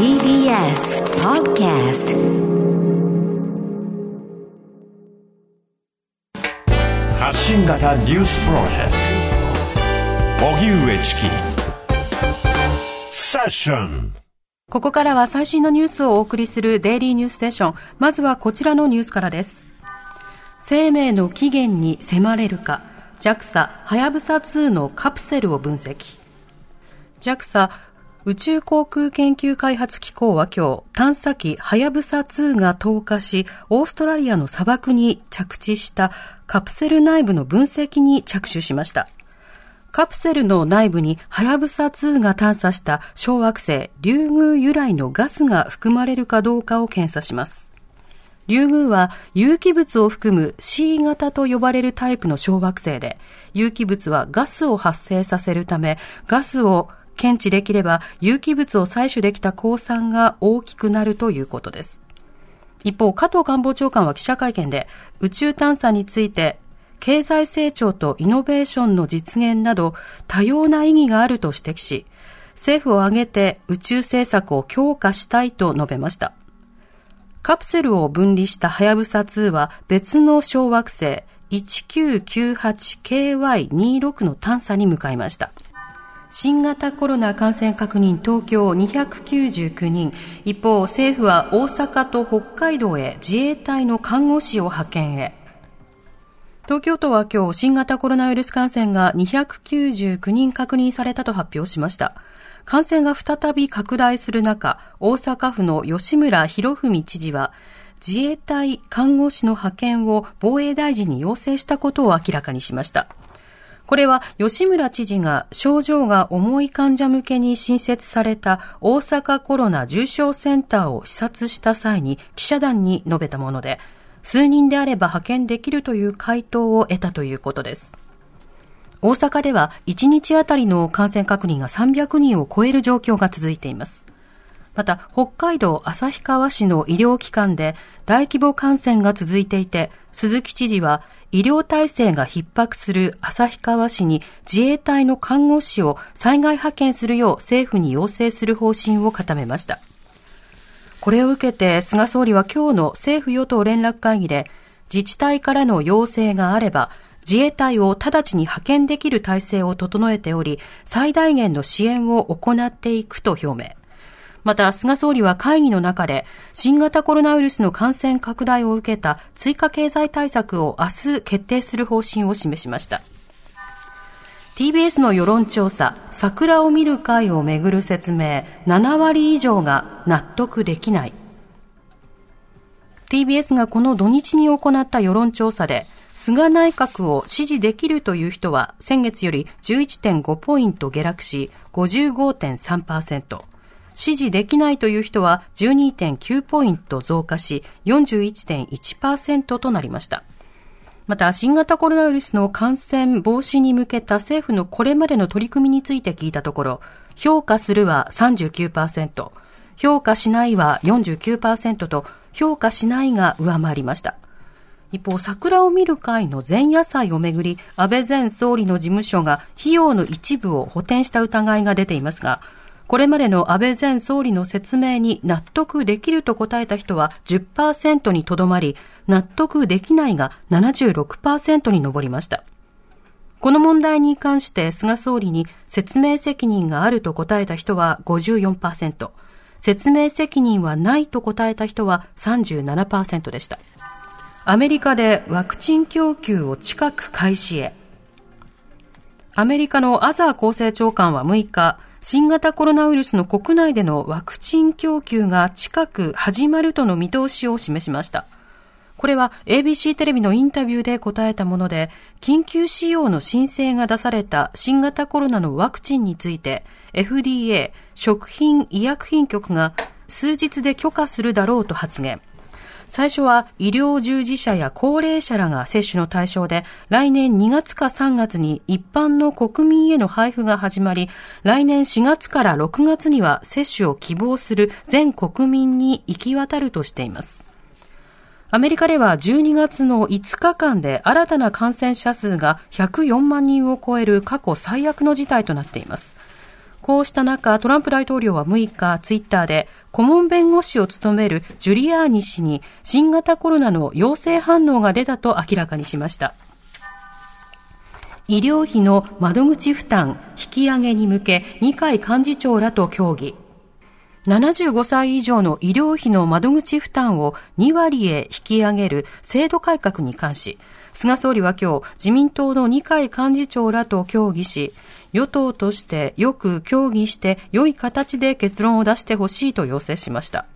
TBS Podcast 発信型ニュースプロジェクト荻上チキセッションここからは最新のニュースをお送りするデイリーニュースセッション。まずはこちらのニュースからです。生命の起源に迫れるか、JAXA はやぶさ2のカプセルを分析。JAXA 宇宙航空研究開発機構は今日、探査機はやぶさ2が投下し、オーストラリアの砂漠に着地したカプセル内部の分析に着手しました。カプセルの内部にはやぶさ2が探査した小惑星リュウグウ由来のガスが含まれるかどうかを検査します。リュウグウは有機物を含む C 型と呼ばれるタイプの小惑星で、有機物はガスを発生させるため、ガスを検知できれば有機物を採取できた鉱産が大きくなるということです。一方、加藤官房長官は記者会見で宇宙探査について経済成長とイノベーションの実現など多様な意義があると指摘し、政府を挙げて宇宙政策を強化したいと述べました。カプセルを分離したはやぶさ2は別の小惑星 1998KY26 の探査に向かいました。新型コロナ感染確認東京299人一方政府は大阪と北海道へ自衛隊の看護師を派遣へ東京都は今日新型コロナウイルス感染が299人確認されたと発表しました。感染が再び拡大する中、大阪府の吉村博文知事は、自衛隊看護師の派遣を防衛大臣に要請したことを明らかにしました。これは吉村知事が症状が重い患者向けに新設された大阪コロナ重症センターを視察した際に記者団に述べたもので、数人であれば派遣できるという回答を得たということです。大阪では1日あたりの感染確認が300人を超える状況が続いています。また、北海道旭川市の医療機関で大規模感染が続いていて、鈴木知事は医療体制が逼迫する旭川市に自衛隊の看護師を災害派遣するよう政府に要請する方針を固めました。これを受けて菅総理は今日の政府与党連絡会議で自治体からの要請があれば自衛隊を直ちに派遣できる体制を整えており最大限の支援を行っていくと表明。また、菅総理は会議の中で、新型コロナウイルスの感染拡大を受けた追加経済対策を明日決定する方針を示しました。TBS の世論調査、桜を見る会をめぐる説明、7割以上が納得できない。TBS がこの土日に行った世論調査で、菅内閣を支持できるという人は先月より11.5ポイント下落し55.3%。支持できないという人は12.9ポイント増加し41.1%となりました。また、新型コロナウイルスの感染防止に向けた政府のこれまでの取り組みについて聞いたところ、評価するは39%、評価しないは49%と、評価しないが上回りました。一方、桜を見る会の前夜祭をめぐり、安倍前総理の事務所が費用の一部を補填した疑いが出ていますが、これまでの安倍前総理の説明に納得できると答えた人は10%にとどまり、納得できないが76%に上りました。この問題に関して菅総理に説明責任があると答えた人は54%、説明責任はないと答えた人は37%でした。アメリカでワクチン供給を近く開始へ。アメリカのアザー厚生長官は6日、新型コロナウイルスの国内でのワクチン供給が近く始まるとの見通しを示しました。これは ABC テレビのインタビューで答えたもので、緊急使用の申請が出された新型コロナのワクチンについて、FDA 食品医薬品局が数日で許可するだろうと発言。最初は医療従事者や高齢者らが接種の対象で、来年2月か3月に一般の国民への配布が始まり、来年4月から6月には接種を希望する全国民に行き渡るとしています。アメリカでは12月の5日間で新たな感染者数が104万人を超える過去最悪の事態となっています。こうした中、トランプ大統領は6日、ツイッターで、顧問弁護士を務めるジュリアーニ氏に新型コロナの陽性反応が出たと明らかにしました。医療費の窓口負担引き上げに向け、二階幹事長らと協議。75歳以上の医療費の窓口負担を2割へ引き上げる制度改革に関し、菅総理は今日、自民党の二階幹事長らと協議し、与党としてよく協議して良い形で結論を出してほしいと要請しました。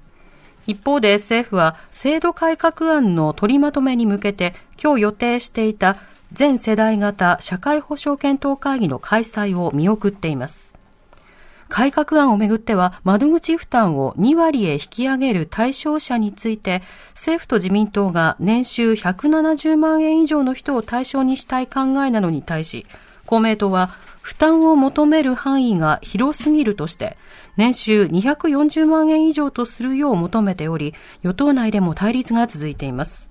一方で政府は制度改革案の取りまとめに向けて今日予定していた全世代型社会保障検討会議の開催を見送っています。改革案をめぐっては窓口負担を2割へ引き上げる対象者について政府と自民党が年収170万円以上の人を対象にしたい考えなのに対し公明党は負担を求める範囲が広すぎるとして、年収240万円以上とするよう求めており、与党内でも対立が続いています。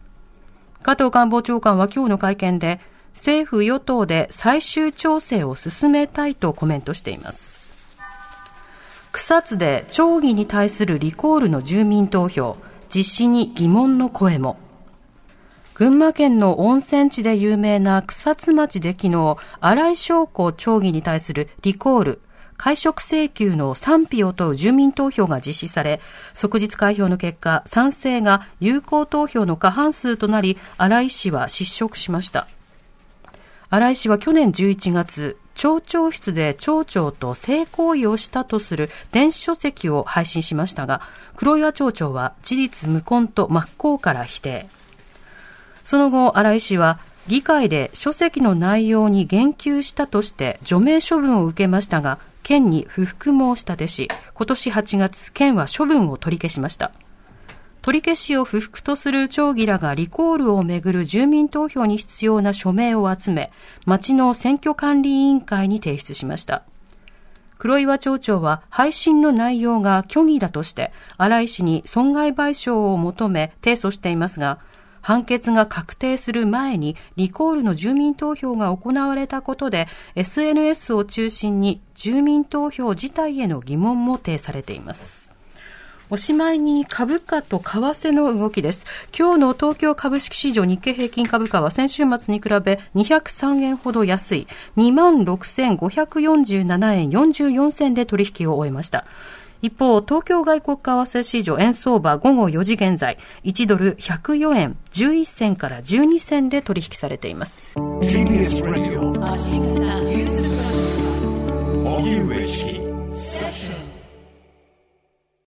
加藤官房長官は今日の会見で、政府与党で最終調整を進めたいとコメントしています。草津で町議に対するリコールの住民投票、実施に疑問の声も。群馬県の温泉地で有名な草津町で昨日、荒井翔子町議に対するリコール、会食請求の賛否を問う住民投票が実施され、即日開票の結果、賛成が有効投票の過半数となり、荒井氏は失職しました。荒井氏は去年11月、町長室で町長と性行為をしたとする電子書籍を配信しましたが、黒岩町長は事実無根と真っ向から否定。その後、荒井氏は議会で書籍の内容に言及したとして除名処分を受けましたが、県に不服申し立てし、今年8月、県は処分を取り消しました。取り消しを不服とする町議らがリコールをめぐる住民投票に必要な署名を集め、町の選挙管理委員会に提出しました。黒岩町長は配信の内容が虚偽だとして、荒井氏に損害賠償を求め提訴していますが、判決が確定する前にリコールの住民投票が行われたことで SNS を中心に住民投票自体への疑問も呈されています。おしまいに株価と為替の動きです。今日の東京株式市場日経平均株価は先週末に比べ203円ほど安い26,547円44銭で取引を終えました。一方、東京外国為替市場円相場午後4時現在、1ドル104円11銭から12銭で取引されています。TBS ラジオ荻上チキ